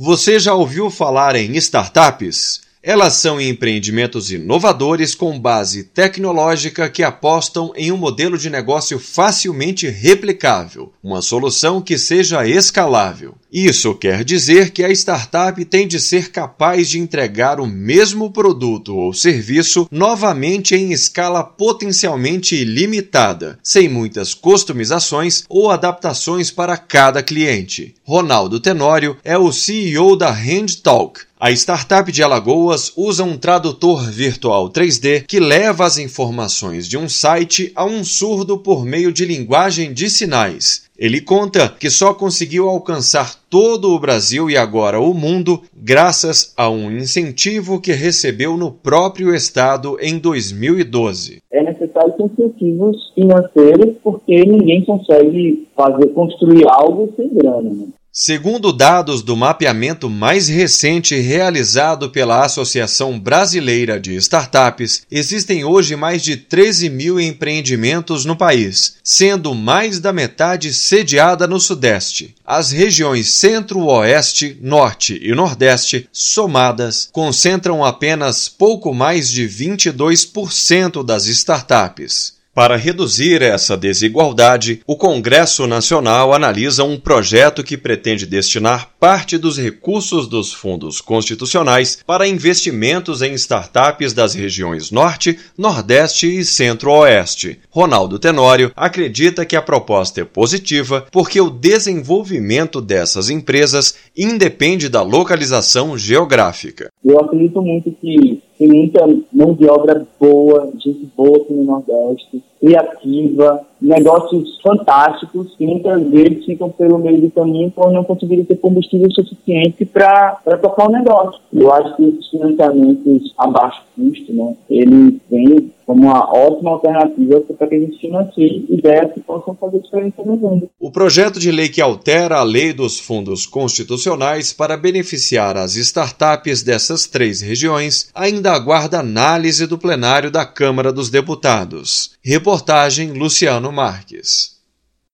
Você já ouviu falar em startups? Elas são empreendimentos inovadores com base tecnológica que apostam em um modelo de negócio facilmente replicável, uma solução que seja escalável. Isso quer dizer que a startup tem de ser capaz de entregar o mesmo produto ou serviço novamente em escala potencialmente ilimitada, sem muitas customizações ou adaptações para cada cliente. Ronaldo Tenório é o CEO da HandTalk, a startup de Alagoas usa um tradutor virtual 3D que leva as informações de um site a um surdo por meio de linguagem de sinais. Ele conta que só conseguiu alcançar todo o Brasil e agora o mundo graças a um incentivo que recebeu no próprio estado em 2012. É necessário incentivos financeiros porque ninguém consegue fazer construir algo sem grana. Né? Segundo dados do mapeamento mais recente realizado pela Associação Brasileira de Startups, existem hoje mais de 13 mil empreendimentos no país, sendo mais da metade sediada no Sudeste. As regiões Centro-Oeste, Norte e Nordeste, somadas, concentram apenas pouco mais de 22% das startups. Para reduzir essa desigualdade, o Congresso Nacional analisa um projeto que pretende destinar parte dos recursos dos fundos constitucionais para investimentos em startups das regiões Norte, Nordeste e Centro-Oeste. Ronaldo Tenório acredita que a proposta é positiva porque o desenvolvimento dessas empresas independe da localização geográfica. Eu acredito muito que tem muita mão de obra boa, gente boa aqui no Nordeste, criativa, negócios fantásticos que muitas vezes ficam pelo meio do caminho por não conseguirem ter combustível suficiente para tocar o negócio. Eu acho que esses financiamentos a baixo custo, né, eles vêm como uma ótima alternativa para que a gente financie ideias que possam fazer diferença no mundo. O projeto de lei que altera a lei dos fundos constitucionais para beneficiar as startups dessas três regiões ainda aguarda análise do plenário da Câmara dos Deputados. Reportagem Luciano Marques.